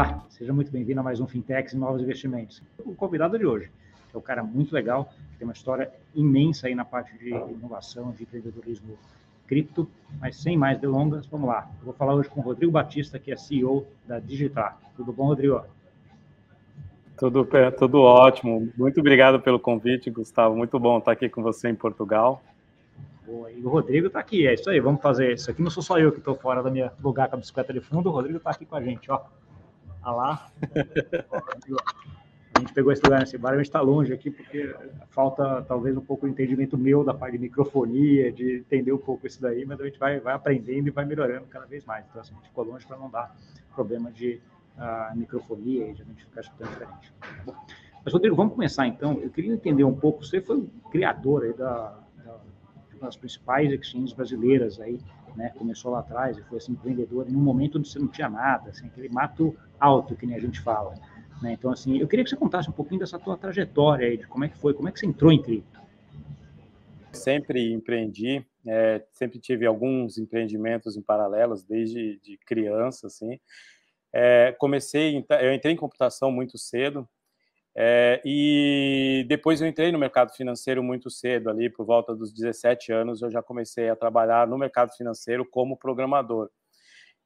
Olá, seja muito bem-vindo a mais um Fintechs e Novos Investimentos. O convidado de hoje é um cara muito legal, tem uma história imensa aí na parte de inovação, de empreendedorismo cripto, mas sem mais delongas, vamos lá. Eu vou falar hoje com o Rodrigo Batista, que é CEO da Digitar. Tudo bom, Rodrigo? Tudo, tudo ótimo. Muito obrigado pelo convite, Gustavo. Muito bom estar aqui com você em Portugal. Boa. E o Rodrigo está aqui, é isso aí. Vamos fazer isso aqui. Não sou só eu que estou fora da minha lugar com a bicicleta de fundo. O Rodrigo está aqui com a gente, ó. Olha lá. a gente pegou esse lugar nesse bar, a gente está longe aqui porque falta talvez um pouco de entendimento meu da parte de microfonia, de entender um pouco isso daí, mas a gente vai, vai aprendendo e vai melhorando cada vez mais. Então, assim, a gente ficou longe para não dar problema de uh, microfonia e de a gente ficar escutando diferente. Mas, Rodrigo, vamos começar então. Eu queria entender um pouco, você foi o criador aí da, da, das principais exchanges brasileiras aí, né? Começou lá atrás e foi assim, empreendedor em um momento onde você não tinha nada, assim, aquele mato alto, que nem a gente fala. Né? Então, assim, eu queria que você contasse um pouquinho dessa tua trajetória aí, de como é que foi, como é que você entrou em cripto. Sempre empreendi, é, sempre tive alguns empreendimentos em paralelos desde de criança, assim. É, comecei, eu entrei em computação muito cedo é, e depois eu entrei no mercado financeiro muito cedo, ali por volta dos 17 anos eu já comecei a trabalhar no mercado financeiro como programador.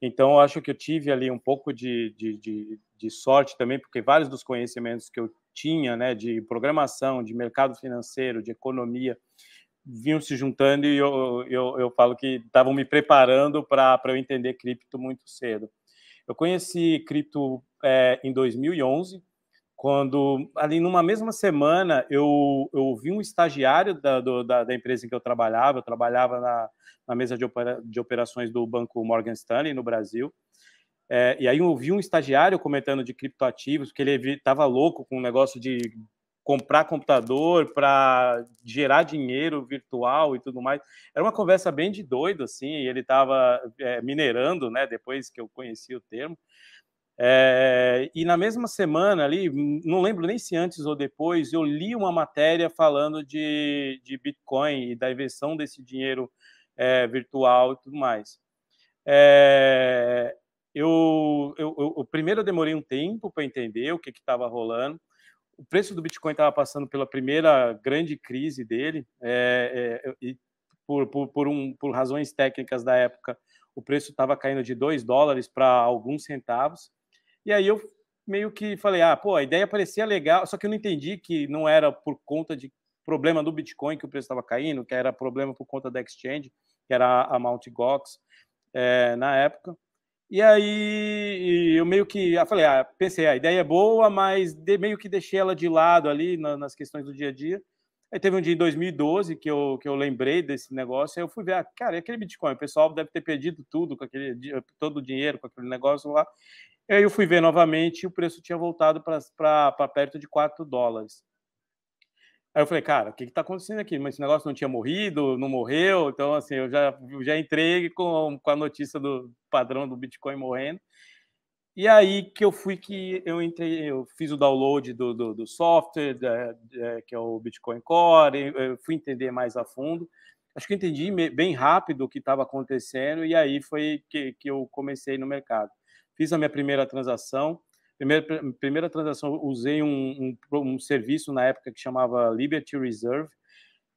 Então, eu acho que eu tive ali um pouco de, de, de, de, sorte também, porque vários dos conhecimentos que eu tinha, né, de programação, de mercado financeiro, de economia, vinham se juntando e eu, eu, eu falo que estavam me preparando para eu entender cripto muito cedo. Eu conheci cripto é, em 2011, quando ali numa mesma semana eu, eu vi um estagiário da, do, da, da, empresa em que eu trabalhava, eu trabalhava na, na mesa de, opera, de operações do banco Morgan Stanley no Brasil, é, e aí eu vi um estagiário comentando de criptoativos, que ele estava louco com o um negócio de comprar computador para gerar dinheiro virtual e tudo mais. Era uma conversa bem de doido, assim, e ele estava é, minerando, né, depois que eu conheci o termo, é, e na mesma semana ali, não lembro nem se antes ou depois, eu li uma matéria falando de, de Bitcoin e da invenção desse dinheiro é, virtual e tudo mais. É, eu, eu, eu, primeiro eu demorei um tempo para entender o que estava rolando. O preço do Bitcoin estava passando pela primeira grande crise dele, e por, por, por, um, por razões técnicas da época, o preço estava caindo de 2 dólares para alguns centavos. E aí eu meio que falei, ah, pô, a ideia parecia legal, só que eu não entendi que não era por conta de problema do Bitcoin que o preço estava caindo, que era problema por conta da exchange, que era a Mt. Gox é, na época. E aí eu meio que eu falei, ah, pensei, a ideia é boa, mas de, meio que deixei ela de lado ali na, nas questões do dia a dia. Aí teve um dia em 2012 que eu, que eu lembrei desse negócio, aí eu fui ver, ah, cara, e aquele Bitcoin? O pessoal deve ter perdido tudo com aquele todo o dinheiro com aquele negócio lá. Aí eu fui ver novamente e o preço tinha voltado para perto de 4 dólares. Aí eu falei, cara, o que está acontecendo aqui? Mas esse negócio não tinha morrido, não morreu, então assim, eu já, eu já entrei com, com a notícia do padrão do Bitcoin morrendo. E aí que eu fui que eu entrei, eu fiz o download do, do, do software, da, da, que é o Bitcoin Core, eu fui entender mais a fundo. Acho que entendi bem rápido o que estava acontecendo, e aí foi que, que eu comecei no mercado fiz a minha primeira transação. Primeira, primeira transação, usei um, um, um serviço na época que chamava Liberty Reserve.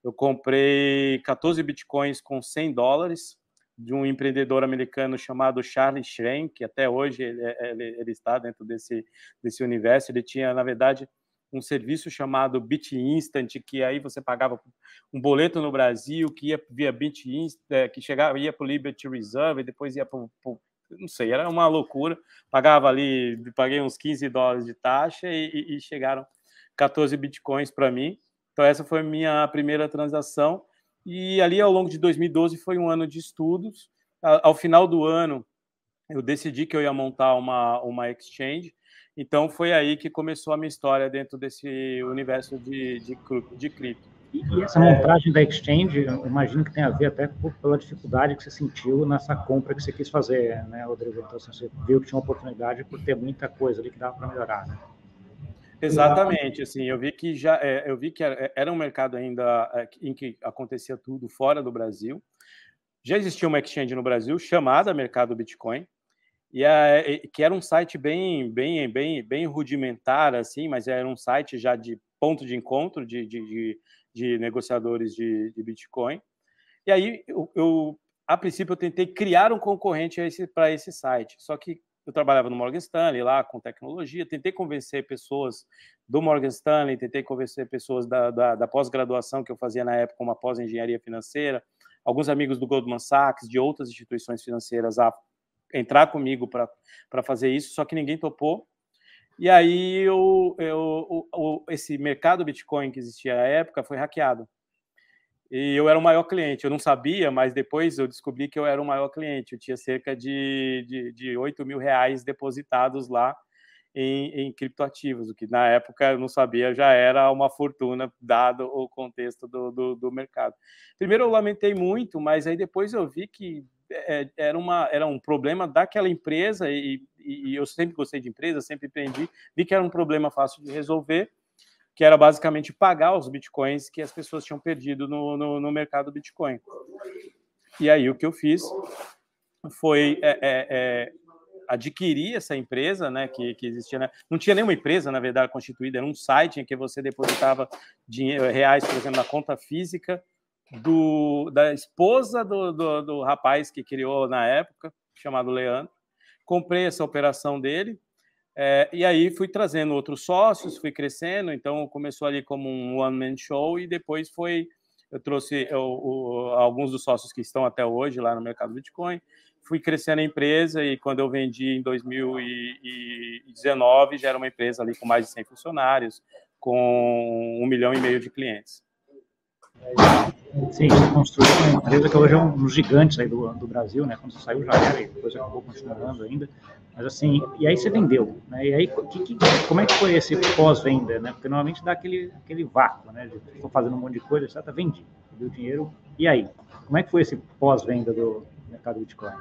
Eu comprei 14 bitcoins com 100 dólares de um empreendedor americano chamado Charlie Schrein, que até hoje ele, ele, ele, está dentro desse, desse universo. Ele tinha, na verdade, um serviço chamado Bit Instant, que aí você pagava um boleto no Brasil, que ia via Bit Instant, é, que chegava, ia para o Liberty Reserve, e depois ia para não sei, era uma loucura. Pagava ali, paguei uns 15 dólares de taxa e, e chegaram 14 bitcoins para mim. Então, essa foi minha primeira transação. E ali, ao longo de 2012, foi um ano de estudos. Ao final do ano, eu decidi que eu ia montar uma, uma exchange. Então, foi aí que começou a minha história dentro desse universo de, de, de cripto. E essa montagem da exchange, imagino que tem a ver até pela dificuldade que você sentiu nessa compra que você quis fazer, né, Rodrigo? Então, assim, você viu que tinha uma oportunidade por ter muita coisa ali que dava para melhorar, né? Exatamente, assim, eu vi que já, é, eu vi que era um mercado ainda é, em que acontecia tudo fora do Brasil. Já existia uma exchange no Brasil chamada Mercado Bitcoin, e a, que era um site bem, bem, bem, bem rudimentar, assim, mas era um site já de ponto de encontro de, de, de, de negociadores de, de, Bitcoin. E aí, eu, eu, a princípio, eu tentei criar um concorrente para esse site, só que eu trabalhava no Morgan Stanley lá com tecnologia, tentei convencer pessoas do Morgan Stanley, tentei convencer pessoas da, da, da pós-graduação que eu fazia na época, uma pós-engenharia financeira, alguns amigos do Goldman Sachs, de outras instituições financeiras a entrar comigo para fazer isso, só que ninguém topou. E aí eu, eu, o, esse mercado Bitcoin que existia na época foi hackeado. E eu era o maior cliente. Eu não sabia, mas depois eu descobri que eu era o maior cliente. Eu tinha cerca de, de, de 8 mil reais depositados lá em, em criptoativos, o que na época eu não sabia, já era uma fortuna, dado o contexto do, do, do mercado. Primeiro eu lamentei muito, mas aí depois eu vi que é, era, uma, era um problema daquela empresa, e, e, eu sempre gostei de empresa, sempre empreendi, vi que era um problema fácil de resolver, que era basicamente pagar os bitcoins que as pessoas tinham perdido no, no, no mercado Bitcoin. E aí o que eu fiz foi é, é, é adquirir essa empresa, né, que, que existia, né? não tinha nenhuma empresa, na verdade, constituída, era um site em que você depositava dinheiro, reais, por exemplo, na conta física do, da esposa do, do, do rapaz que criou na época, chamado Leandro. Comprei essa operação dele, é, e aí fui trazendo outros sócios, fui crescendo, então começou ali como um one-man show e depois foi, eu trouxe eu, o, alguns dos sócios que estão até hoje lá no mercado Bitcoin, fui crescendo a empresa e quando eu vendi em 2019 já era uma empresa ali com mais de 100 funcionários, com um milhão e meio de clientes. Sim, construiu uma empresa que hoje é um dos gigantes aí do, do Brasil, né? Quando você saiu já era, e depois acabou continuando ainda. Mas assim, e aí você vendeu, né? E aí, que, que, como é que foi esse pós-venda, né? Porque normalmente dá aquele, aquele vácuo, né? Estou fazendo um monte de coisa, etc. Vendi, deu dinheiro. E aí? Como é que foi esse pós-venda do mercado Bitcoin?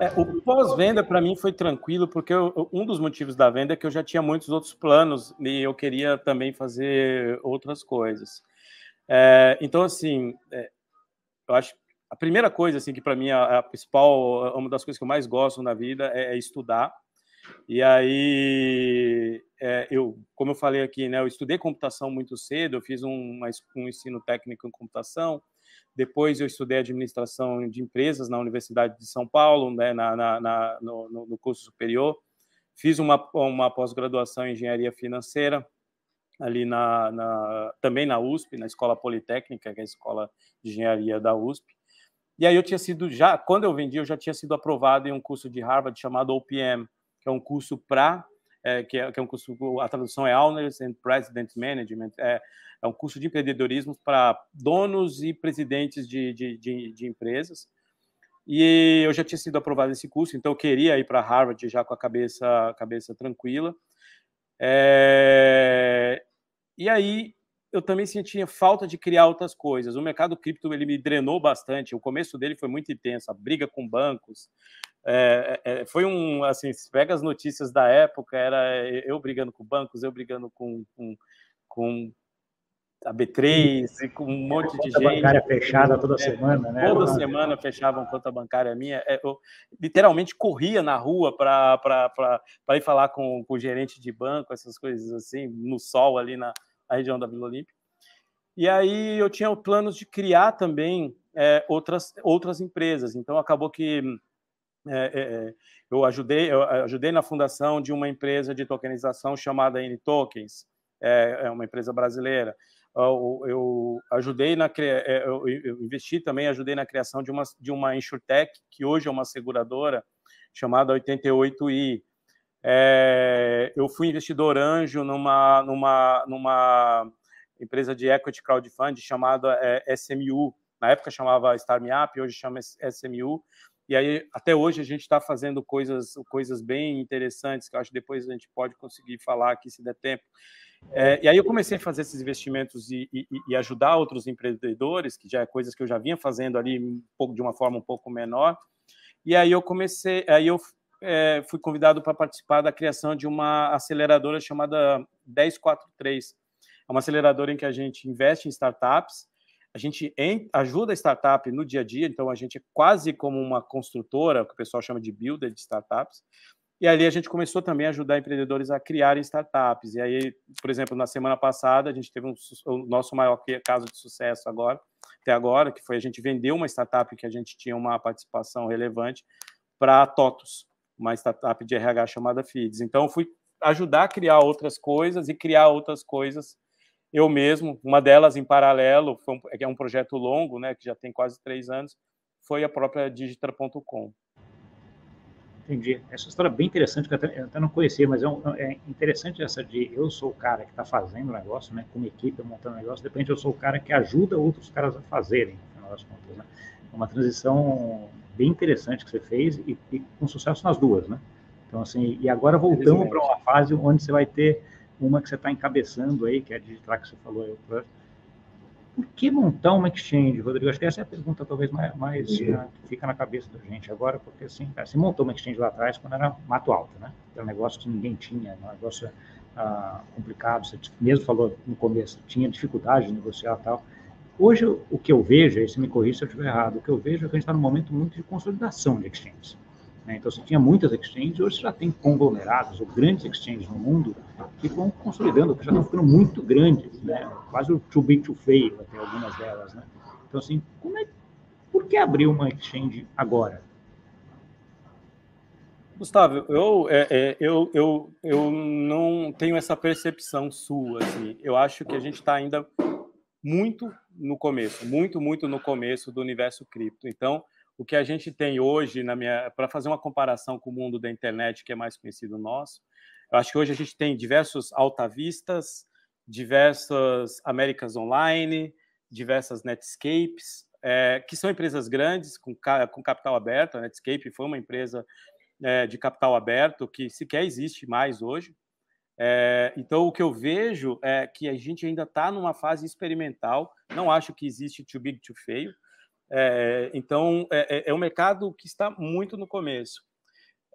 É, o pós-venda para mim foi tranquilo, porque eu, um dos motivos da venda é que eu já tinha muitos outros planos e eu queria também fazer outras coisas. É, então, assim, é, eu acho a primeira coisa, assim, que para mim é a principal, uma das coisas que eu mais gosto na vida é, é estudar. E aí, é, eu, como eu falei aqui, né, eu estudei computação muito cedo, eu fiz um, um ensino técnico em computação, depois eu estudei administração de empresas na Universidade de São Paulo, né, na, na, na no, no, curso superior, fiz uma, uma pós-graduação em engenharia financeira, ali na, na, também na USP, na Escola Politécnica, que é a escola de engenharia da USP. E aí eu tinha sido já, quando eu vendi, eu já tinha sido aprovado em um curso de Harvard chamado OPM, que é um curso para é, que, é, que, é, um curso, a tradução é Owners and President Management, é, é um curso de empreendedorismo para donos e presidentes de, de, de, de, empresas. E eu já tinha sido aprovado nesse curso, então eu queria ir para Harvard já com a cabeça, cabeça tranquila. É, e aí eu também sentia falta de criar outras coisas. O mercado cripto ele me drenou bastante. O começo dele foi muito intenso, a briga com bancos. É, é, é foi um assim, se pega as notícias da época, era eu brigando com bancos, eu brigando com, com, com a B3 e com um monte de gente. bancária fechada toda é, semana, né? Toda semana fechavam conta bancária minha. É, eu literalmente corria na rua para ir falar com, com o gerente de banco, essas coisas assim, no sol ali na, a região da Vila Olímpia. E aí eu tinha planos de criar também é, outras, outras empresas. Então acabou que é, é, é, eu ajudei eu ajudei na fundação de uma empresa de tokenização chamada N-Tokens, é, é uma empresa brasileira. Eu, eu ajudei na é, eu investi também ajudei na criação de uma de uma insurtech que hoje é uma seguradora chamada 88i é, eu fui investidor anjo numa, numa, numa empresa de equity crowdfunding chamada é, SMU. Na época chamava Start Me Up, hoje chama SMU. E aí, até hoje, a gente está fazendo coisas, coisas bem interessantes, que eu acho que depois a gente pode conseguir falar aqui, se der tempo. É, e aí eu comecei a fazer esses investimentos e, e, e, ajudar outros empreendedores, que já é coisas que eu já vinha fazendo ali um pouco, de uma forma um pouco menor. E aí eu comecei, aí eu é, fui convidado para participar da criação de uma aceleradora chamada 1043. É uma aceleradora em que a gente investe em startups a gente ajuda a startup no dia a dia, então a gente é quase como uma construtora, que o pessoal chama de builder de startups. E ali a gente começou também a ajudar empreendedores a criarem startups. E aí, por exemplo, na semana passada, a gente teve um, o nosso maior caso de sucesso agora, até agora, que foi a gente vender uma startup que a gente tinha uma participação relevante para a TOTUS, uma startup de RH chamada Feeds. Então, fui ajudar a criar outras coisas e criar outras coisas eu mesmo. Uma delas, em paralelo, um, é um projeto longo, né, que já tem quase três anos, foi a própria Digitra.com. Entendi. Essa história é bem interessante, que eu até, eu até não conhecia, mas é, um, é, interessante essa de eu sou o cara que está fazendo o negócio, né, com uma equipe montando o negócio, de repente eu sou o cara que ajuda outros caras a fazerem, no final das contas. Né? Uma transição bem interessante que você fez e, e com sucesso nas duas, né? Então, assim, e agora voltamos para uma fase onde você vai ter uma que você está encabeçando aí, que é a Digital que você falou aí, por que montar uma exchange, Rodrigo? Acho que essa é a pergunta talvez mais, mais né, que fica na cabeça da gente agora, porque assim, cara, você montou uma exchange lá atrás quando era mato alto, né? Era um negócio que ninguém tinha, um negócio ah, complicado, você mesmo falou no começo, tinha dificuldade de negociar e tal. Hoje, o que eu vejo, e se me corrija se eu estiver errado, o que eu vejo é que a gente está num momento muito de consolidação de exchanges. Né? Então, você tinha muitas exchanges, hoje já tem conglomerados ou grandes exchanges no mundo que vão consolidando, que já estão ficando muito grandes, né? quase o too big to fail, até algumas delas. Né? Então, assim, como é, por que abrir uma exchange agora? Gustavo, eu, é, é, eu, eu, eu não tenho essa percepção sua. Assim. Eu acho que a gente está ainda muito no começo, muito, muito no começo do universo cripto. Então, o que a gente tem hoje na minha para fazer uma comparação com o mundo da internet que é mais conhecido nosso eu acho que hoje a gente tem diversos altavistas diversas Américas Online diversas Netscapes é, que são empresas grandes com, com capital aberto a Netscape foi uma empresa é, de capital aberto que sequer existe mais hoje é, então o que eu vejo é que a gente ainda está numa fase experimental não acho que existe too big to fail é, então, é, é, é, um mercado que está muito no começo.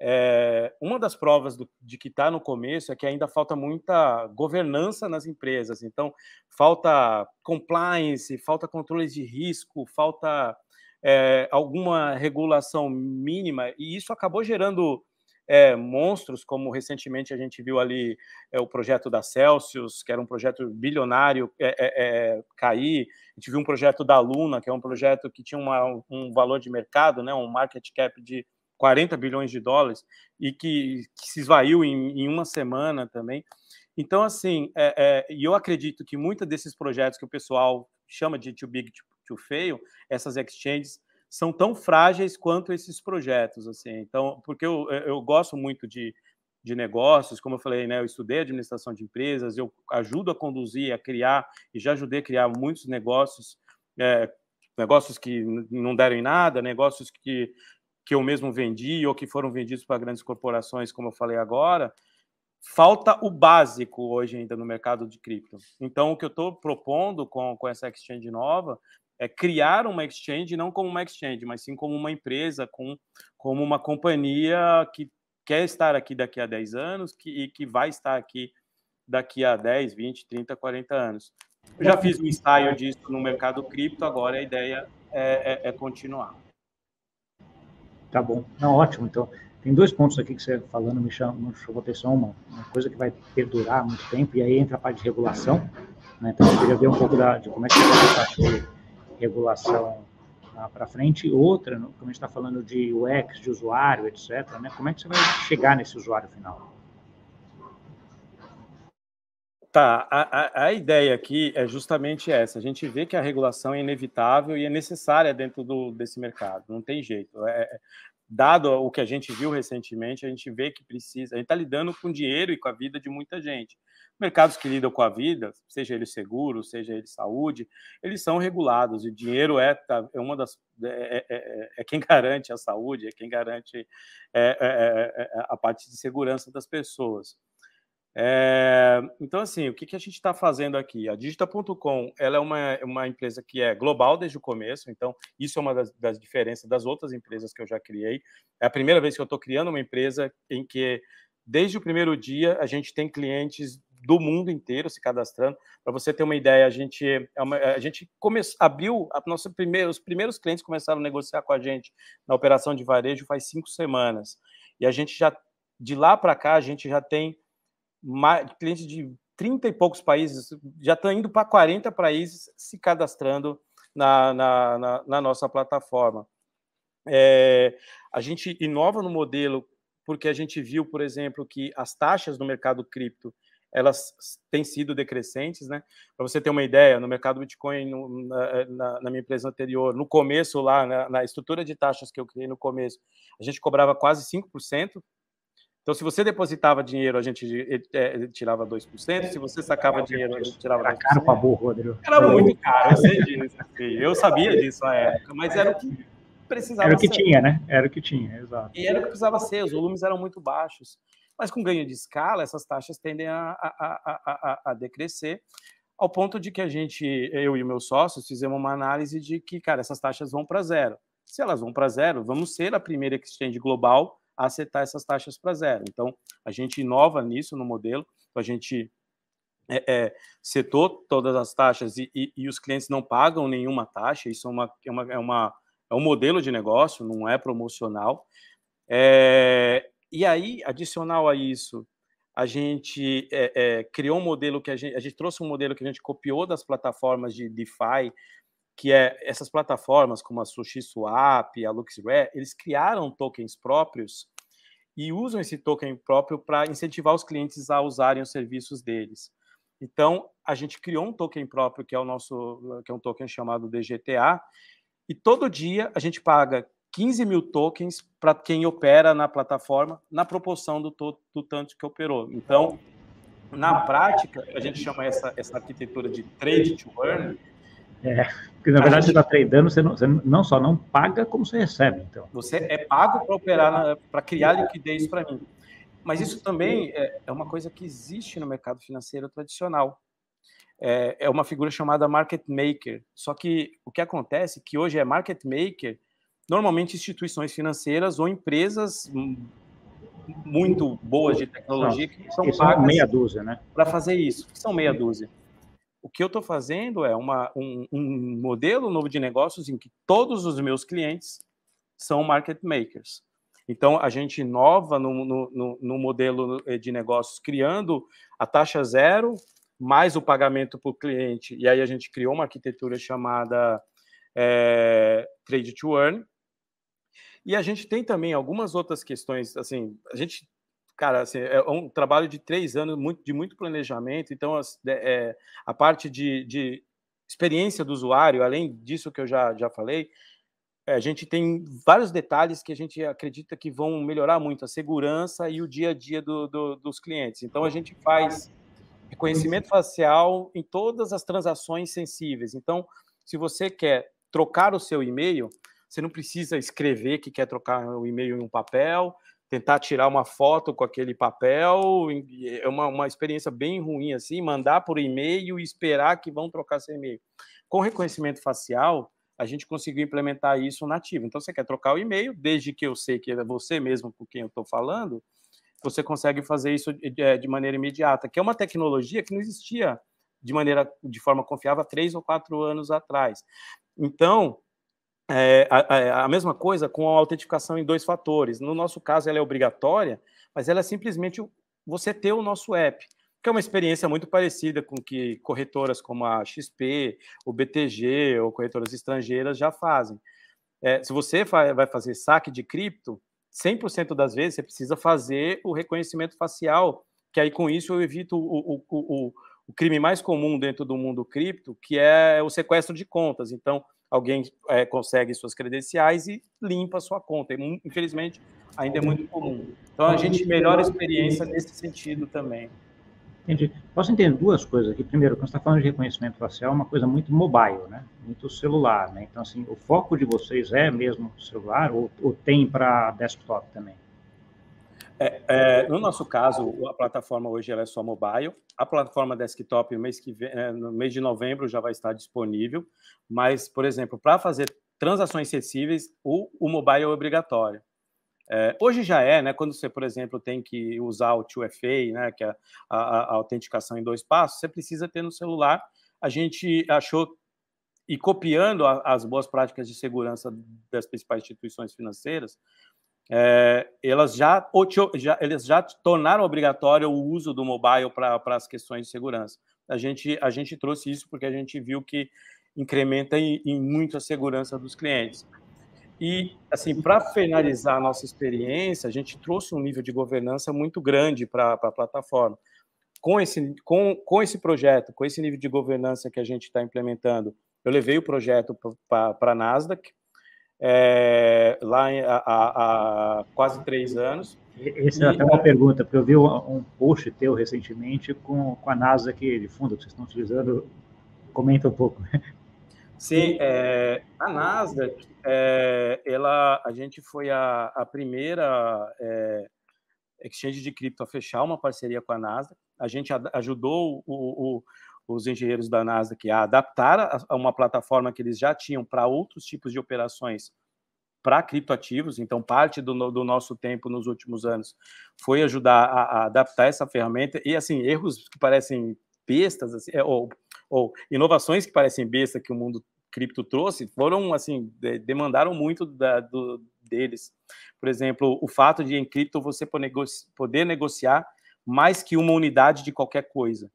É, uma das provas do, de que está no começo é que ainda falta muita governança nas empresas. Então, falta compliance, falta controles de risco, falta é, alguma regulação mínima, e isso acabou gerando é, monstros, como recentemente a gente viu ali é, o projeto da Celsius, que era um projeto bilionário, é, é, é cair. A gente viu um projeto da Luna, que é um projeto que tinha uma, um valor de mercado, né, um market cap de 40 bilhões de dólares, e que, que se esvaiu em, em, uma semana também. Então, assim, é, e eu acredito que muitos desses projetos que o pessoal chama de too big to fail, essas exchanges, são tão frágeis quanto esses projetos, assim. Então, porque eu, eu gosto muito de, de negócios, como eu falei, né, eu estudei administração de empresas, eu ajudo a conduzir, a criar, e já ajudei a criar muitos negócios, é, negócios que não deram em nada, negócios que, que eu mesmo vendi ou que foram vendidos para grandes corporações, como eu falei agora, falta o básico hoje ainda no mercado de cripto. Então, o que eu estou propondo com, com essa exchange nova é criar uma exchange não como uma exchange, mas sim como uma empresa, com, como uma companhia que quer estar aqui daqui a 10 anos que, e que vai estar aqui daqui a 10, 20, 30, 40 anos. Eu já fiz um ensaio disso no mercado cripto, agora a ideia é, é, é continuar. Tá bom, não, ótimo. Então, tem dois pontos aqui que você falando me chamou, me chamou atenção, uma, uma coisa que vai perdurar muito tempo, e aí entra a parte de regulação. Né? Então, eu queria ver um pouco da, de como é que você regulação para frente, outra, como a gente está falando de UX, de usuário, etc., né? como é que você vai chegar nesse usuário final? Tá, a, a, a, ideia aqui é justamente essa. A gente vê que a regulação é inevitável e é necessária dentro do, desse mercado, não tem jeito. É, é dado o que a gente viu recentemente, a gente vê que precisa. A gente está lidando com dinheiro e com a vida de muita gente. Mercados que lidam com a vida, seja ele seguro, seja ele saúde, eles são regulados. E dinheiro é, tá, é uma das é, é, é, é, quem garante a saúde, é quem garante é, é, a parte de segurança das pessoas. Então, assim, o que, que a gente está fazendo aqui? A Digita.com é uma, uma empresa que é global desde o começo, então isso é uma das, das diferenças das outras empresas que eu já criei. É a primeira vez que eu estou criando uma empresa em que, desde o primeiro dia, a gente tem clientes do mundo inteiro se cadastrando. Para você ter uma ideia, a gente, é a gente começou, abriu, a nossa primeira, os primeiros clientes começaram a negociar com a gente na operação de varejo faz cinco semanas. E a gente já, de lá para cá, a gente já tem clientes de 30 e poucos países, já estão indo para 40 países se cadastrando na, na, na, na nossa plataforma. É, a gente inova no modelo porque a gente viu, por exemplo, que as taxas no mercado cripto elas têm sido decrescentes, né? Para você ter uma ideia, no mercado Bitcoin, no, na, na, na, minha empresa anterior, no começo lá, na, na, estrutura de taxas que eu criei no começo, a gente cobrava quase 5%. Então, se você depositava dinheiro, a gente é, tirava 2%. Se você sacava dinheiro, a gente tirava Era caro para burro, Rodrigo. Era muito caro, eu sei disso. Eu sabia disso na época, mas era o que precisava Era o que ser. tinha, né? Era o que tinha, exato. E era o que precisava ser, os volumes eram muito baixos. Mas com ganho de escala, essas taxas tendem a, a, a, a, decrescer, ao ponto de que a gente, eu e meus sócios, fizemos uma análise de que, cara, essas taxas vão para zero. Se elas vão para zero, vamos ser a primeira exchange global a acertar essas taxas para zero. Então, a gente inova nisso no modelo, a gente é, é, setou todas as taxas e, e, e, os clientes não pagam nenhuma taxa, isso é uma, é uma, é uma é um modelo de negócio, não é promocional. É, e aí, adicional a isso, a gente é, é, criou um modelo que a gente, a gente trouxe um modelo que a gente copiou das plataformas de DeFi, que é essas plataformas como a SushiSwap, a LuxRare, eles criaram tokens próprios e usam esse token próprio para incentivar os clientes a usarem os serviços deles. Então, a gente criou um token próprio, que é o nosso, que é um token chamado DGTA, e todo dia a gente paga 15 mil tokens para quem opera na plataforma, na proporção do, do tanto que operou. Então, na prática, a gente chama essa, essa arquitetura de trade to earn. É, porque na verdade gente, você está tradando, você não, você não só não paga, como você recebe. Então. Você é pago para operar, para criar liquidez para mim. Mas isso também é, é uma coisa que existe no mercado financeiro tradicional é, é uma figura chamada market maker. Só que o que acontece é que hoje é market maker, normalmente instituições financeiras ou empresas muito boas de tecnologia que são pagas meia dúzia, né? Para fazer isso, são meia dúzia. O que eu estou fazendo é uma, um, um modelo novo de negócios em que todos os meus clientes são market makers. Então, a gente inova no, no, no, modelo de negócios, criando a taxa zero mais o pagamento para o cliente. E aí a gente criou uma arquitetura chamada é, Trade to Earn. E a gente tem também algumas outras questões, assim, a gente, cara, assim, é um trabalho de três anos muito, de muito planejamento, então é, a parte de, de experiência do usuário, além disso que eu já, já falei, é, a gente tem vários detalhes que a gente acredita que vão melhorar muito a segurança e o dia a dia do, do, dos clientes. Então, a gente faz reconhecimento facial em todas as transações sensíveis. Então, se você quer trocar o seu e-mail, você não precisa escrever que quer trocar o e-mail em um papel, tentar tirar uma foto com aquele papel, é uma, uma experiência bem ruim assim, mandar por e-mail e esperar que vão trocar seu e-mail. Com reconhecimento facial, a gente conseguiu implementar isso nativo. Então, você quer trocar o e-mail, desde que eu sei que é você mesmo com quem eu estou falando, você consegue fazer isso de, maneira imediata, que é uma tecnologia que não existia de maneira de forma confiável há três ou quatro anos atrás. Então, é, a, a, mesma coisa com a autentificação em dois fatores. No nosso caso, ela é obrigatória, mas ela é simplesmente você ter o nosso app, que é uma experiência muito parecida com que corretoras como a XP, o BTG ou corretoras estrangeiras já fazem. É, se você vai fazer saque de cripto, 100% das vezes você precisa fazer o reconhecimento facial, que aí com isso eu evito o, o, o, o crime mais comum dentro do mundo cripto, que é o sequestro de contas. Então, alguém é, consegue suas credenciais e limpa a sua conta. Infelizmente, ainda é muito comum. Então, a gente melhora a experiência nesse sentido também. Entendi. Posso entender duas coisas aqui. Primeiro, quando você está falando de reconhecimento facial, é uma coisa muito mobile, né? Muito celular, né? Então, assim, o foco de vocês é mesmo celular ou, ou tem para desktop também? É, é, no nosso caso, a plataforma hoje é só mobile. A plataforma desktop, no mês, que vem, é, no mês de novembro, já vai estar disponível. Mas, por exemplo, para fazer transações acessíveis, o, o mobile é obrigatório. É, hoje já é, né? Quando você, por exemplo, tem que usar o 2FA, né? Que é a, a, a autenticação em dois passos, você precisa ter no celular. A gente achou e copiando a, as boas práticas de segurança das principais instituições financeiras, é, elas já, já, eles já tornaram obrigatório o uso do mobile para as questões de segurança. A gente, a gente trouxe isso porque a gente viu que incrementa em, em muito a segurança dos clientes. E, assim, para finalizar a nossa experiência, a gente trouxe um nível de governança muito grande para a plataforma. Com esse, com, com esse projeto, com esse nível de governança que a gente está implementando, eu levei o projeto para a Nasdaq, é, lá há, há, quase três anos. Essa é até uma pergunta, porque eu vi um, post teu recentemente com, com a Nasdaq de fundo que vocês estão utilizando. Comenta um pouco. Sim, é, a Nasdaq, é, ela, a gente foi a, a primeira é, exchange de cripto a fechar uma parceria com a Nasdaq. A gente ajudou o, o, os engenheiros da Nasdaq a adaptar a uma plataforma que eles já tinham para outros tipos de operações para criptoativos. Então, parte do, do, nosso tempo nos últimos anos foi ajudar a, a, adaptar essa ferramenta. E, assim, erros que parecem bestas, assim, é, ou, ou inovações que parecem bestas que o mundo cripto trouxe, foram, assim, de, demandaram muito da, do, deles. Por exemplo, o fato de em cripto você poder negociar mais que uma unidade de qualquer coisa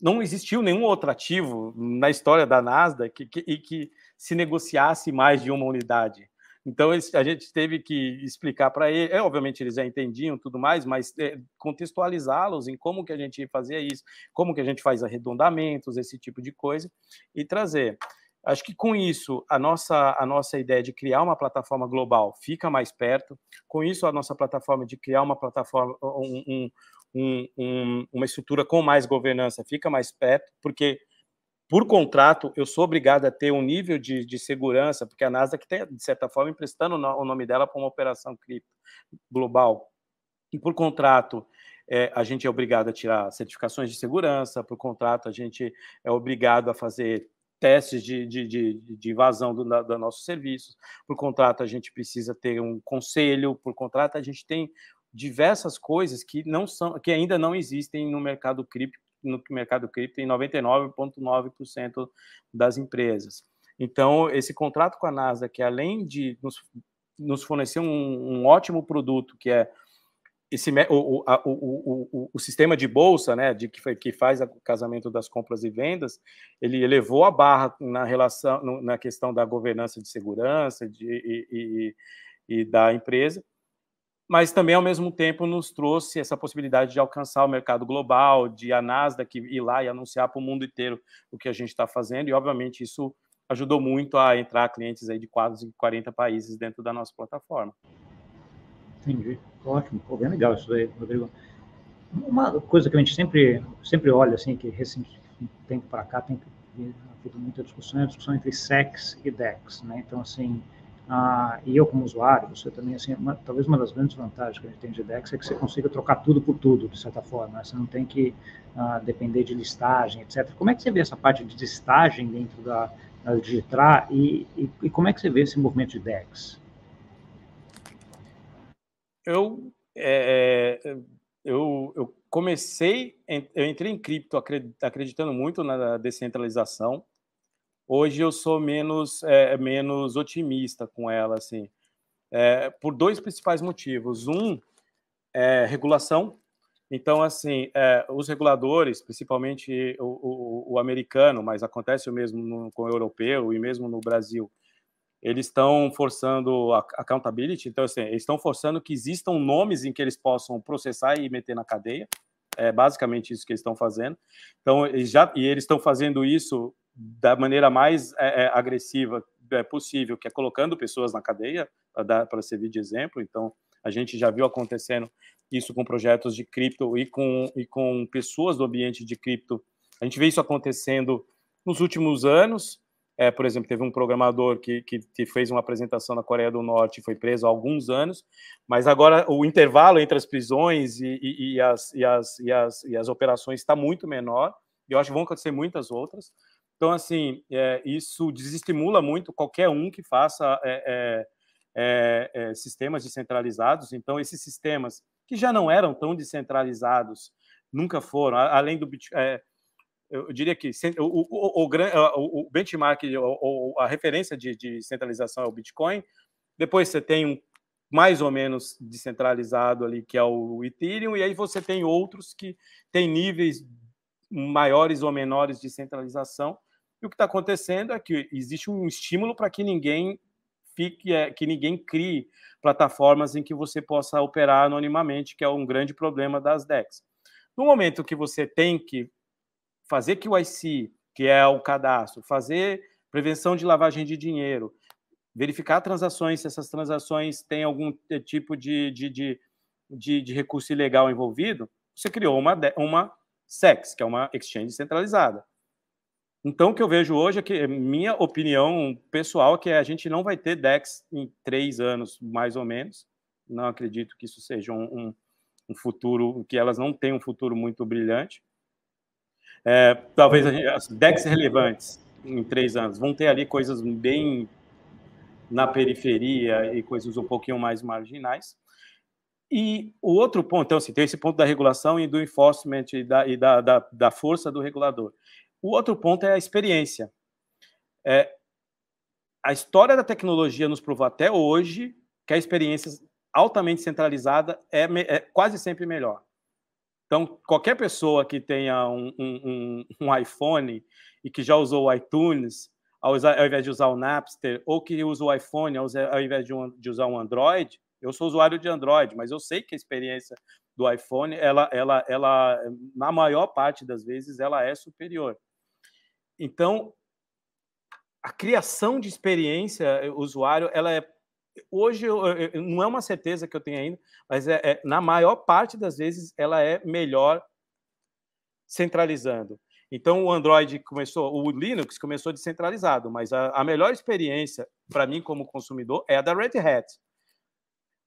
não existiu nenhum outro ativo na história da Nasdaq que, que, e que se negociasse mais de uma unidade. Então, a gente teve que explicar para ele, é, obviamente eles já entendiam tudo mais, mas é, contextualizá-los em como que a gente fazia isso, como que a gente faz arredondamentos, esse tipo de coisa, e trazer. Acho que com isso, a nossa, a nossa ideia de criar uma plataforma global fica mais perto, com isso, a nossa plataforma de criar uma plataforma, um, um um, um, uma estrutura com mais governança fica mais perto, porque por contrato eu sou obrigado a ter um nível de, de segurança, porque a NASA que tem, de certa forma, emprestando o nome dela para uma operação cripto global. E por contrato, é, a gente é obrigado a tirar certificações de segurança, por contrato, a gente é obrigado a fazer testes de, de, de, de invasão do, do nossos serviços, por contrato, a gente precisa ter um conselho, por contrato, a gente tem diversas coisas que não são, que ainda não existem no mercado cripto, no mercado cripto em 99,9% das empresas. Então, esse contrato com a NASA, que além de nos, nos fornecer um, um, ótimo produto, que é esse, o, o, o, o, o sistema de bolsa, né, de que, que faz o casamento das compras e vendas, ele elevou a barra na relação, na questão da governança de segurança de, e, e, e da empresa, mas também, ao mesmo tempo, nos trouxe essa possibilidade de alcançar o mercado global, de a Nasdaq ir lá e anunciar para o mundo inteiro o que a gente está fazendo, e, obviamente, isso ajudou muito a entrar clientes aí de quase 40 países dentro da nossa plataforma. Entendi. Ótimo. Pô, bem legal isso aí, Rodrigo. Uma coisa que a gente sempre, sempre olha, assim, que recente tempo para cá tem havido muita discussão, é a discussão entre SEX e DEX, né? Então, assim, ah, e eu como usuário, você também, assim, uma, talvez uma das grandes vantagens que a gente tem de DEX é que você consiga trocar tudo por tudo, de certa forma. Né? Você não tem que ah, depender de listagem, etc. Como é que você vê essa parte de listagem dentro da, da Digitra e, e, e, como é que você vê esse movimento de DEX? Eu, é, é eu, eu comecei, eu entrei em cripto acreditando muito na descentralização, Hoje eu sou menos, é, menos otimista com ela, assim, é, por dois principais motivos. Um é regulação. Então, assim, é, os reguladores, principalmente o, o, o, americano, mas acontece o mesmo no, com o europeu e mesmo no Brasil, eles estão forçando a accountability, então, assim, eles estão forçando que existam nomes em que eles possam processar e meter na cadeia. É basicamente isso que eles estão fazendo. Então, eles já, e eles estão fazendo isso da maneira mais é, é, agressiva é, possível, que é colocando pessoas na cadeia, para servir de exemplo. Então, a gente já viu acontecendo isso com projetos de cripto e com, e com pessoas do ambiente de cripto. A gente vê isso acontecendo nos últimos anos. É, por exemplo, teve um programador que, que, que, fez uma apresentação na Coreia do Norte e foi preso há alguns anos, mas agora o intervalo entre as prisões e, e, e as, as, as, e as operações está muito menor, e eu acho que vão acontecer muitas outras. Então, assim, é, isso desestimula muito qualquer um que faça é, é, é, é, sistemas descentralizados. Então, esses sistemas que já não eram tão descentralizados, nunca foram, além do Bitcoin. É, eu diria que o, o, o, o benchmark, a referência de, de centralização é o Bitcoin. Depois você tem um mais ou menos descentralizado ali, que é o Ethereum, e aí você tem outros que têm níveis maiores ou menores de centralização. E o que está acontecendo é que existe um estímulo para que ninguém fique, é, que ninguém crie plataformas em que você possa operar anonimamente, que é um grande problema das DEX. No momento que você tem que fazer QIC, que é o cadastro, fazer prevenção de lavagem de dinheiro, verificar transações, se essas transações têm algum tipo de, de, de, de, de recurso ilegal envolvido, você criou uma, uma SEX, que é uma exchange centralizada. Então, o que eu vejo hoje é que, minha opinião pessoal, é que a gente não vai ter DEX em três anos, mais ou menos. Não acredito que isso seja um, um, um futuro, que elas não têm um futuro muito brilhante. É, talvez as DEX relevantes em três anos vão ter ali coisas bem na periferia e coisas um pouquinho mais marginais. E o outro ponto, então, assim, tem esse ponto da regulação e do enforcement e da, e da, da, da força do regulador. O outro ponto é a experiência. É, a história da tecnologia nos provou até hoje que a experiência altamente centralizada é, é quase sempre melhor. Então, qualquer pessoa que tenha um, um, um, iPhone e que já usou o iTunes, ao, usar, ao, invés de usar o Napster, ou que usa o iPhone ao, ao invés de, um, de usar um Android, eu sou usuário de Android, mas eu sei que a experiência do iPhone, ela, ela, ela, na maior parte das vezes, ela é superior. Então, a criação de experiência eh, usuário, ela é hoje não é uma certeza que eu tenho ainda, mas é, é, na maior parte das vezes ela é melhor centralizando. Então o Android começou, o Linux começou descentralizado, mas a, a melhor experiência para mim como consumidor é a da Red Hat.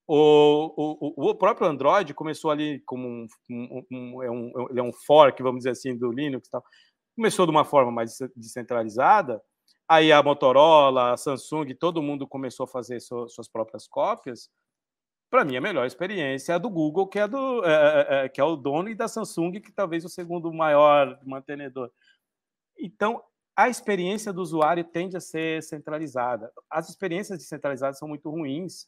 O, o, o próprio Android começou ali como um, um, um, é um, é um fork, vamos dizer assim, do Linux. Tal. Começou de uma forma mais descentralizada, aí a Motorola, a Samsung, todo mundo começou a fazer suas próprias cópias. Para mim, a melhor experiência é a do Google, que é, do, é, é, é, que é o dono, e da Samsung, que talvez o segundo maior mantenedor. Então, a experiência do usuário tende a ser centralizada. As experiências descentralizadas são muito ruins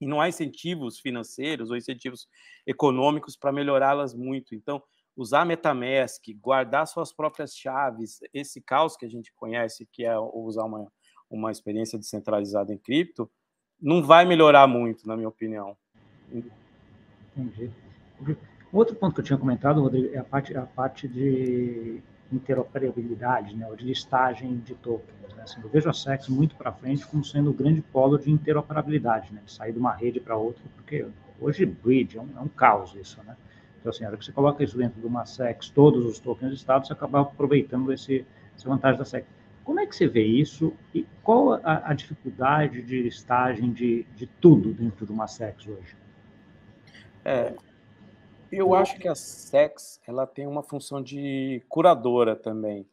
e não há incentivos financeiros ou incentivos econômicos para melhorá-las muito. Então, usar MetaMask, guardar suas próprias chaves, esse caos que a gente conhece, que é usar uma, uma experiência descentralizada em cripto, não vai melhorar muito, na minha opinião. Entendi. Outro ponto que eu tinha comentado, Rodrigo, é a parte, a parte de interoperabilidade, né, ou de listagem de tokens. Né? Assim, eu vejo a SEX muito para frente como sendo o grande polo de interoperabilidade, né, de sair de uma rede para outra, porque hoje bridge é um, é um caos isso, né? Então, assim, hora que você coloca isso dentro de uma SEX, todos os tokens listados, você acaba aproveitando esse, essa vantagem da SEX. Como é que você vê isso e qual a, a dificuldade de listagem de, de tudo dentro de uma SEX hoje? É, eu acho que a SEX ela tem uma função de curadora também.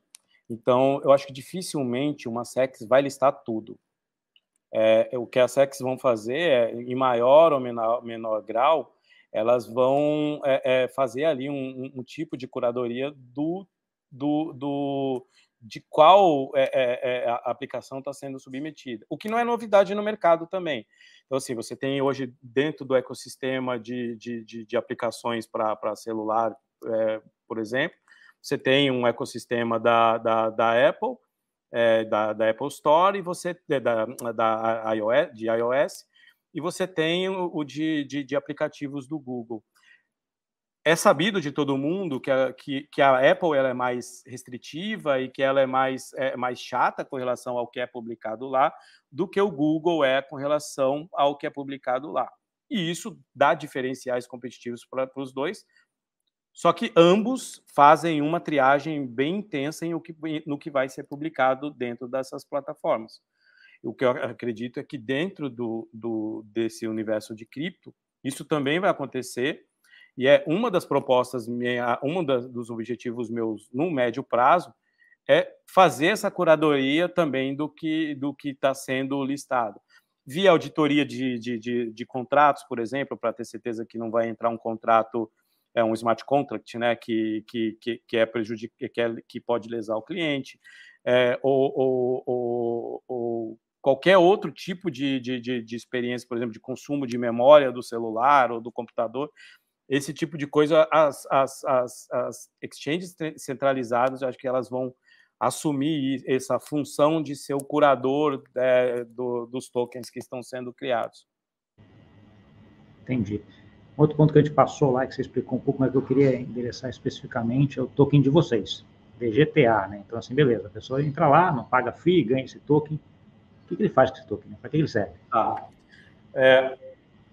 Então, eu acho que dificilmente uma SEX vai listar tudo. É, o que as SEX vão fazer, é, em maior ou menor, menor grau, elas vão é, é, fazer ali um, um, tipo de curadoria do, do, do, de qual é, a aplicação está sendo submetida, o que não é novidade no mercado também. Então, assim, você tem hoje dentro do ecossistema de, de, de, de aplicações para celular, por exemplo, você tem um ecossistema da, da, da Apple, da, da, Apple Store, e você da, da iOS, de iOS, e você tem o, de, de, de aplicativos do Google é sabido de todo mundo que a, que, que a Apple ela é mais restritiva e que ela é mais, é mais chata com relação ao que é publicado lá do que o Google é com relação ao que é publicado lá. E isso dá diferenciais competitivos para os dois. Só que ambos fazem uma triagem bem intensa em o que, no que vai ser publicado dentro dessas plataformas. O que eu acredito é que dentro do, do, desse universo de cripto, isso também vai acontecer e é uma das propostas, minha, um dos objetivos meus no médio prazo é fazer essa curadoria também do que do que está sendo listado. via auditoria de, de, de, de contratos, por exemplo, para ter certeza que não vai entrar um contrato, é um smart contract, né, que, que, que, é prejudic, que, é, que pode lesar o cliente, é, ou, ou, ou, ou, qualquer outro tipo de, de, de, de experiência, por exemplo, de consumo de memória do celular ou do computador, esse tipo de coisa, as, as, as, as exchanges centralizadas, eu acho que elas vão assumir essa função de ser o curador é, do, dos tokens que estão sendo criados. Entendi. Outro ponto que a gente passou lá, que você explicou um pouco, mas que eu queria endereçar especificamente, é o token de vocês, VGTA, né? Então, assim, beleza, a pessoa entra lá, não paga FII, ganha esse token. Que, que ele faz com esse token? Para que ele serve? Ah, é,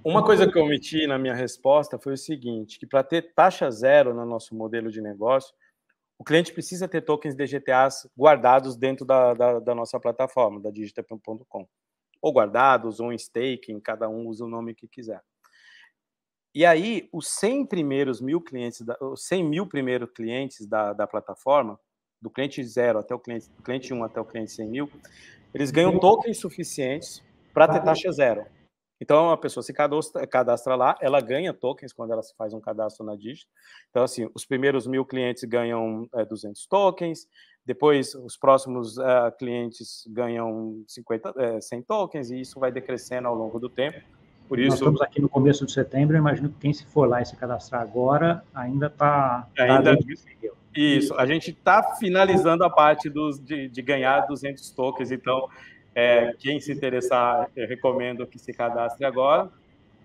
uma coisa que eu omiti na minha resposta foi o seguinte, que para ter taxa zero no nosso modelo de negócio, o cliente precisa ter tokens DGTAs guardados dentro da, da, da nossa plataforma, da digita.com. Ou guardados, ou em staking, cada um usa o nome que quiser. E aí, os 100 primeiros mil clientes, da, os 100 mil primeiros clientes da, da plataforma, do cliente zero até o cliente, cliente 1 até o cliente 100 mil, eles ganham tokens suficientes para ter taxa zero. Então, a pessoa se cadastra, cadastra, lá, ela ganha tokens quando ela faz um cadastro na Digit. Então, assim, os primeiros mil clientes ganham é, 200 tokens, depois os próximos uh, clientes ganham 50, é, 100 tokens, e isso vai decrescendo ao longo do tempo. Por isso, Nós estamos aqui no começo de setembro, imagino que quem se for lá e se cadastrar agora ainda está... Ainda... Tá isso, a gente está finalizando a parte dos, de, de ganhar 200 tokens, então é, quem se interessar, eu recomendo que se cadastre agora.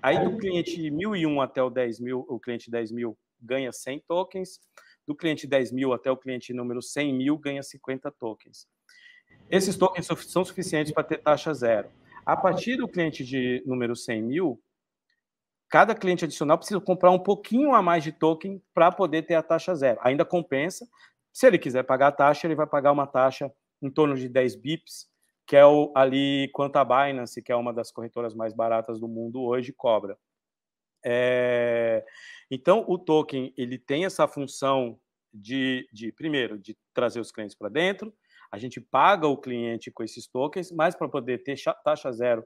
Aí do cliente 1001 até o 10 mil, o cliente 10 mil ganha 100 tokens. Do cliente 10 mil até o cliente número 100 mil ganha 50 tokens. Esses tokens são suficientes para ter taxa zero. A partir do cliente de número 100 mil, cada cliente adicional precisa comprar um pouquinho a mais de token para poder ter a taxa zero. Ainda compensa. Se ele quiser pagar a taxa, ele vai pagar uma taxa em torno de 10 bips que é o, ali quanto a Binance, que é uma das corretoras mais baratas do mundo hoje, cobra. É, então, o token ele tem essa função de, de primeiro, de trazer os clientes para dentro. A gente paga o cliente com esses tokens, mas para poder ter taxa zero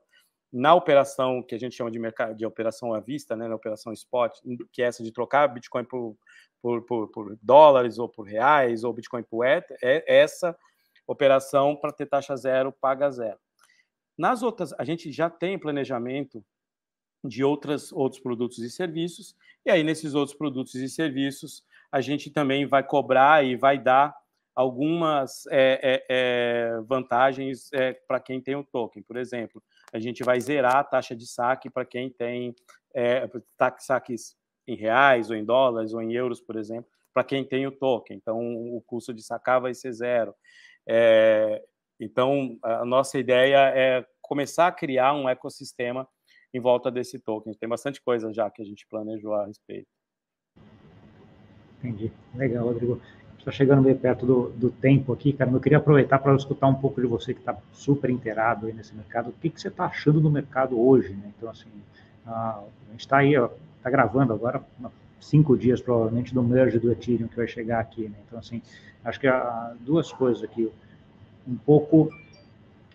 na operação que a gente chama de mercado de operação à vista, né, na operação spot, que é essa de trocar Bitcoin por, por, por, por dólares ou por reais ou Bitcoin por Ether, é essa operação para ter taxa zero, paga zero. Nas outras, a gente já tem planejamento de outras, outros produtos e serviços, e aí nesses outros produtos e serviços a gente também vai cobrar e vai dar algumas é, é, é, vantagens é, para quem tem o token. Por exemplo, a gente vai zerar a taxa de saque para quem tem é, saques em reais ou em dólares ou em euros, por exemplo, para quem tem o token. Então, o custo de sacar vai ser zero. É, então, a nossa ideia é começar a criar um ecossistema em volta desse token. Tem bastante coisa já que a gente planejou a respeito. Entendi. Legal, Rodrigo. Está chegando meio perto do, do tempo aqui, cara. Eu queria aproveitar para escutar um pouco de você que está super inteirado aí nesse mercado. O que, que você está achando do mercado hoje? Né? Então, assim, a, a gente está aí, está gravando agora cinco dias provavelmente do merge do Ethereum que vai chegar aqui. Né? Então, assim, Acho que há duas coisas aqui. Um pouco,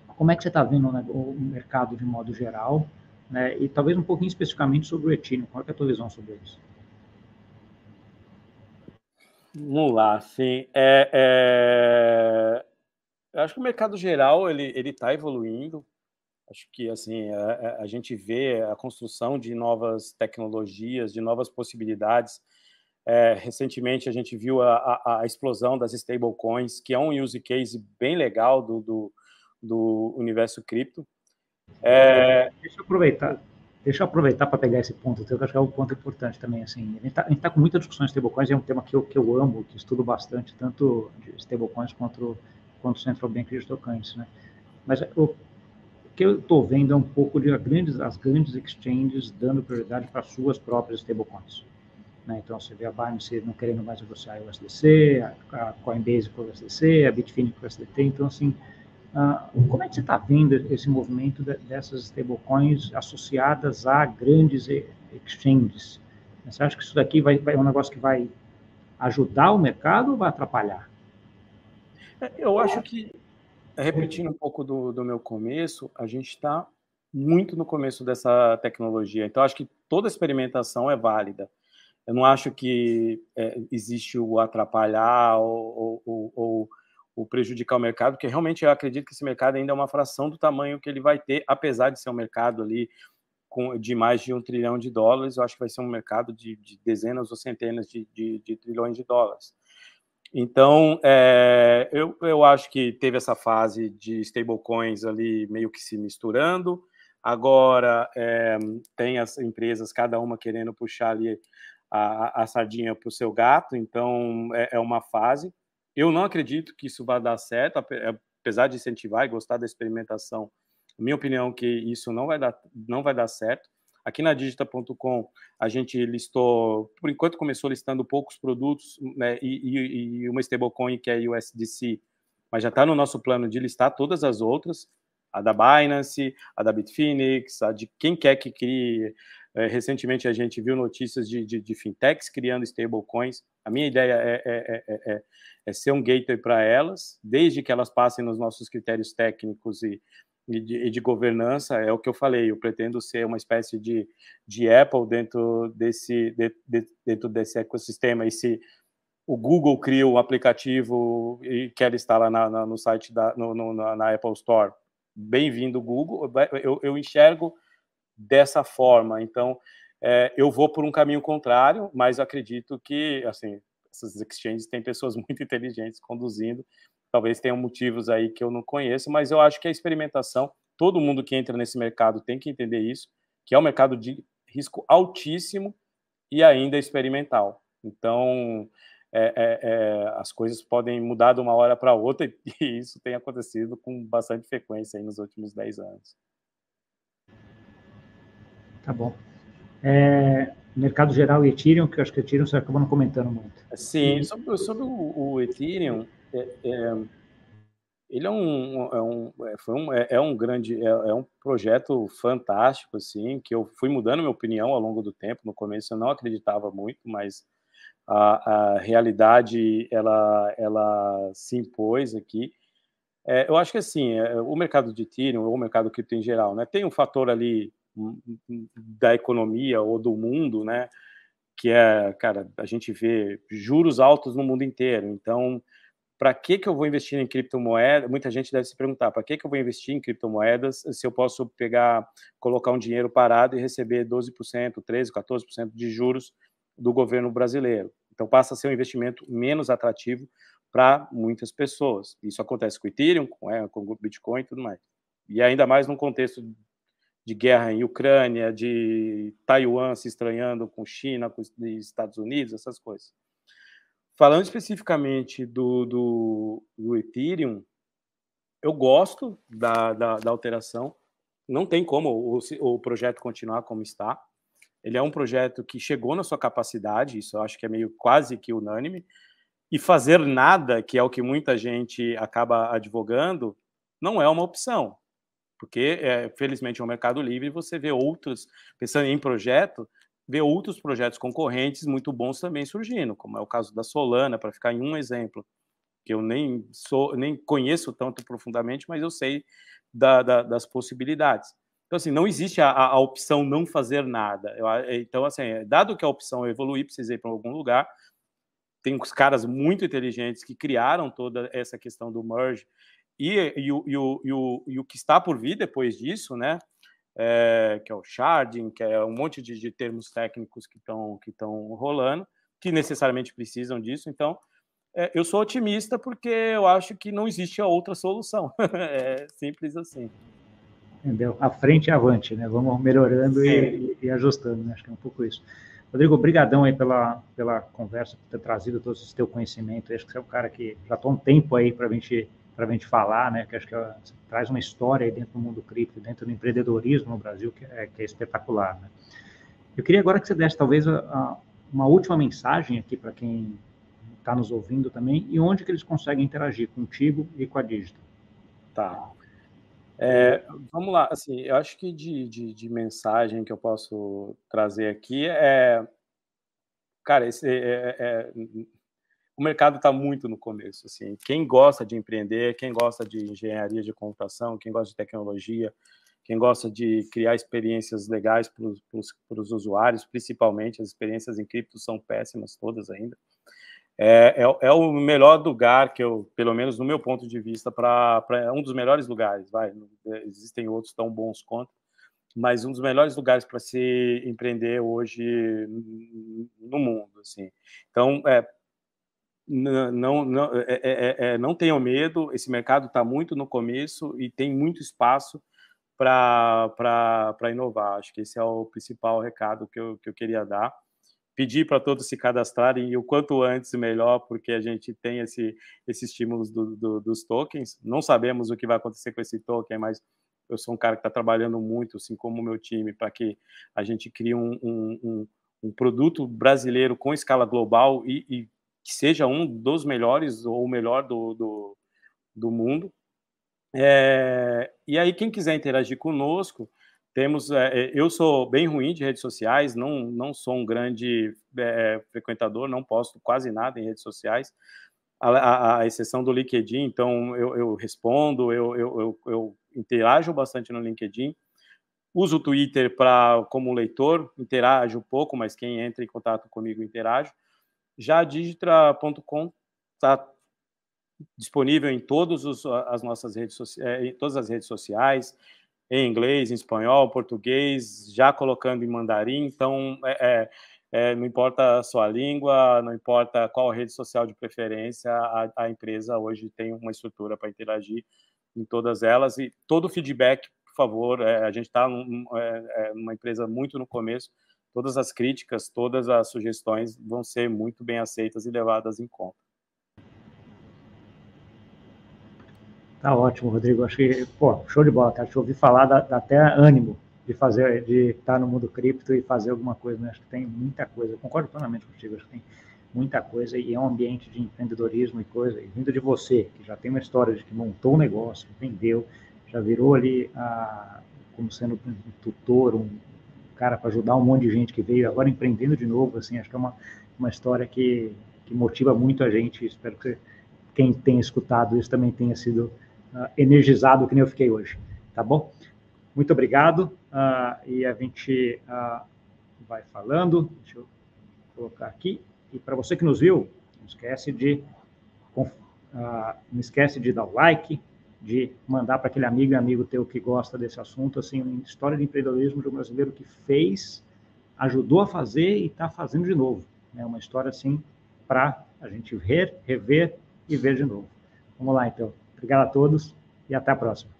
como é que você está vendo né, o mercado de modo geral, né, e talvez um pouquinho especificamente sobre o Ethereum. Qual é a tua visão sobre isso? Vamos lá, sim. É, é... Eu acho que o mercado geral ele ele está evoluindo. Acho que assim a, é, é, a, gente vê a construção de novas tecnologias, de novas possibilidades é, recentemente a gente viu a, a, a, explosão das stablecoins, que é um use case bem legal do, do, do universo cripto. É... Deixa eu aproveitar, deixa eu aproveitar para pegar esse ponto, que eu acho que é um ponto importante também. Assim, a gente está tá com muita discussão de stablecoins, é um tema que eu, que eu amo, que estudo bastante, tanto de stablecoins quanto, quanto central bank digital currency, né? Mas o que eu estou vendo é um pouco de grandes, as grandes exchanges dando prioridade para suas próprias stablecoins. Né? Então, você vê a Binance não querendo mais negociar o USDC, a, Coinbase com o USDC, a Bitfinex com o USDT. Então, assim, uh, como é que você está vendo esse movimento de, dessas stablecoins associadas a grandes exchanges? Você acha que isso daqui vai, vai, é um negócio que vai ajudar o mercado ou vai atrapalhar? É, eu acho que, repetindo um pouco do, do meu começo, a gente está muito no começo dessa tecnologia. Então, acho que toda experimentação é válida. Eu não acho que é, existe o atrapalhar ou, ou, ou, ou, prejudicar o mercado, porque realmente eu acredito que esse mercado ainda é uma fração do tamanho que ele vai ter, apesar de ser um mercado ali com, de mais de um trilhão de dólares, eu acho que vai ser um mercado de, de dezenas ou centenas de, de, de, trilhões de dólares. Então, é, eu, eu acho que teve essa fase de stablecoins ali meio que se misturando. Agora é, tem as empresas, cada uma querendo puxar ali a, a sardinha para o seu gato, então é, é, uma fase. Eu não acredito que isso vai dar certo, apesar de incentivar e gostar da experimentação minha opinião é que isso não vai dar, não vai dar certo. Aqui na Digita.com a gente listou, por enquanto começou listando poucos produtos né, e, e, e, uma stablecoin que é USDC, mas já está no nosso plano de listar todas as outras, a da Binance, a da Bitfinex, a de quem quer que crie. É, recentemente a gente viu notícias de, de, de fintechs criando stablecoins. A minha ideia é, é, é, é, é ser um gateway para elas, desde que elas passem nos nossos critérios técnicos e e de, de, governança, é o que eu falei, eu pretendo ser uma espécie de, de Apple dentro desse, de, de, dentro desse ecossistema, e se o Google cria um aplicativo e quer instalar na, na, no site da no, no, na Apple Store, bem-vindo Google, eu, eu, enxergo dessa forma, então é, eu vou por um caminho contrário, mas acredito que, assim, essas exchanges têm pessoas muito inteligentes conduzindo, Talvez tenham motivos aí que eu não conheço, mas eu acho que a experimentação, todo mundo que entra nesse mercado tem que entender isso, que é um mercado de risco altíssimo e ainda experimental. Então, é, é, é, as coisas podem mudar de uma hora para outra e isso tem acontecido com bastante frequência nos últimos 10 anos. Tá bom. É, mercado geral e Ethereum, que eu acho que Ethereum você acabou não comentando muito. Sim, sobre, sobre o, o Ethereum, é, é, ele é um, é um, é, foi um, é, é um grande, é, é, um projeto fantástico, assim, que eu fui mudando minha opinião ao longo do tempo. No começo eu não acreditava muito, mas a, a realidade ela, ela se impôs aqui. Eu acho que assim, o mercado de Ethereum, ou o mercado cripto em geral, né, tem um fator ali da economia ou do mundo, né, que é, cara, a gente vê juros altos no mundo inteiro. Então, para que, que eu vou investir em criptomoeda? Muita gente deve se perguntar, para que, que eu vou investir em criptomoedas se eu posso pegar, colocar um dinheiro parado e receber 12%, 13%, 14% de juros do governo brasileiro. Então passa a ser um investimento menos atrativo para muitas pessoas. Isso acontece com o Ethereum, com, é, com o Bitcoin e tudo mais. E ainda mais num contexto de guerra em Ucrânia, de Taiwan se estranhando com China, com os Estados Unidos, essas coisas. Falando especificamente do, do, do Ethereum, eu gosto da, da, da, alteração. Não tem como o, o projeto continuar como está. Ele é um projeto que chegou na sua capacidade, isso eu acho que é meio quase que unânime. E fazer nada, que é o que muita gente acaba advogando, não é uma opção. Porque, é, felizmente, é um mercado livre e você vê outros, pensando em projeto, ver outros projetos concorrentes muito bons também surgindo, como é o caso da Solana, para ficar em um exemplo, que eu nem sou, nem conheço tanto profundamente, mas eu sei da, da, das possibilidades. Então, assim, não existe a, a, opção não fazer nada. Eu, então, assim, dado que a opção é evoluir, precisa ir para algum lugar, tem uns caras muito inteligentes que criaram toda essa questão do merge, e, e, e, o, e, o, e o que está por vir depois disso, né? é, que é o sharding, que é um monte de, de termos técnicos que estão que rolando, que necessariamente precisam disso. Então, é, eu sou otimista porque eu acho que não existe outra solução. é simples assim. Entendeu? A frente e avante, né? Vamos melhorando e, e, ajustando, né? Acho que é um pouco isso. Rodrigo, obrigadão aí pela, pela conversa, por ter trazido todo esse teu conhecimento. Acho que você é um cara que já está um tempo aí para a gente para a gente falar, né? Que acho que é, traz uma história aí dentro do mundo cripto, dentro do empreendedorismo no Brasil que é, que é espetacular. Né? Eu queria agora que você desse talvez uma última mensagem aqui para quem está nos ouvindo também e onde que eles conseguem interagir contigo e com a Digita. Tá. É, vamos lá, assim, eu acho que de, de, de, mensagem que eu posso trazer aqui é, cara, esse é, é, o mercado está muito no começo. Assim, quem gosta de empreender, quem gosta de engenharia de computação, quem gosta de tecnologia, quem gosta de criar experiências legais para os usuários, principalmente as experiências em cripto são péssimas todas ainda. É, é, é, o melhor lugar que eu, pelo menos no meu ponto de vista, para é um dos melhores lugares. Vai, existem outros tão bons quanto, mas um dos melhores lugares para se empreender hoje no mundo, assim. Então, é, não, não, é, é, é, é, não tenham medo, esse mercado está muito no começo e tem muito espaço para inovar. Acho que esse é o principal recado que eu, que eu queria dar. Pedir para todos se cadastrarem e o quanto antes melhor, porque a gente tem esse, esse estímulo do, do, dos tokens. Não sabemos o que vai acontecer com esse token, mas eu sou um cara que está trabalhando muito, assim como o meu time, para que a gente crie um, um, um, um, produto brasileiro com escala global e, e, que seja um dos melhores ou o melhor do, do, do mundo. É, e aí, quem quiser interagir conosco, temos. É, eu sou bem ruim de redes sociais, não, não sou um grande é, frequentador, não posto quase nada em redes sociais, a, a, a exceção do LinkedIn, então eu, eu respondo, eu, eu, eu, eu interajo bastante no LinkedIn. Uso o Twitter para como leitor, interajo um pouco, mas quem entra em contato comigo interage. Já a Digitra.com está disponível em todas as nossas redes sociais, em todas as redes sociais, em inglês, em espanhol, português, já colocando em mandarim. Então, é, é, é, não importa a sua língua, não importa qual rede social de preferência, a, a empresa hoje tem uma estrutura para interagir em todas elas e todo o feedback, por favor, é, a gente está num, é, é, numa empresa muito no começo, todas as críticas, todas as sugestões vão ser muito bem aceitas e levadas em conta. Tá ótimo, Rodrigo. Acho que, pô, show de bola, cara. Deixa eu ouvir falar, dá, dá até ânimo de fazer, de estar no mundo cripto e fazer alguma coisa, né? Acho que tem muita coisa. Eu concordo plenamente contigo, acho que tem muita coisa e é um ambiente de empreendedorismo e coisa. E vindo de você, que já tem uma história de que montou um negócio, vendeu, já virou ali a, como sendo um tutor, um cara para ajudar um monte de gente que veio agora empreendendo de novo, assim, acho que é uma, uma história que, que motiva muito a gente. Espero que quem tenha escutado isso também tenha sido uh, energizado que nem eu fiquei hoje, tá bom? Muito obrigado uh, e a gente uh, vai falando. Deixa eu colocar aqui. E para você que nos viu, não esquece de não esquece de dar o like, de mandar para aquele amigo e amigo teu que gosta desse assunto, assim, história de empreendedorismo de um brasileiro que fez, ajudou a fazer e está fazendo de novo. É uma história assim para a gente ver, rever e ver de novo. Vamos lá, então. Obrigado a todos e até a próxima.